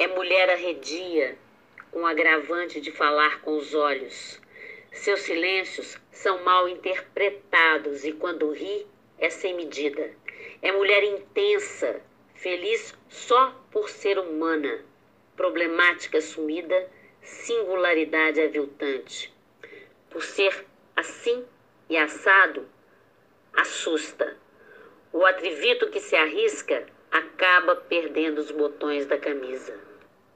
É mulher arredia, com agravante de falar com os olhos. Seus silêncios são mal interpretados e quando ri é sem medida. É mulher intensa, feliz só por ser humana, problemática sumida, singularidade aviltante. Por ser assim e assado, assusta. O atrevito que se arrisca acaba perdendo os botões da camisa.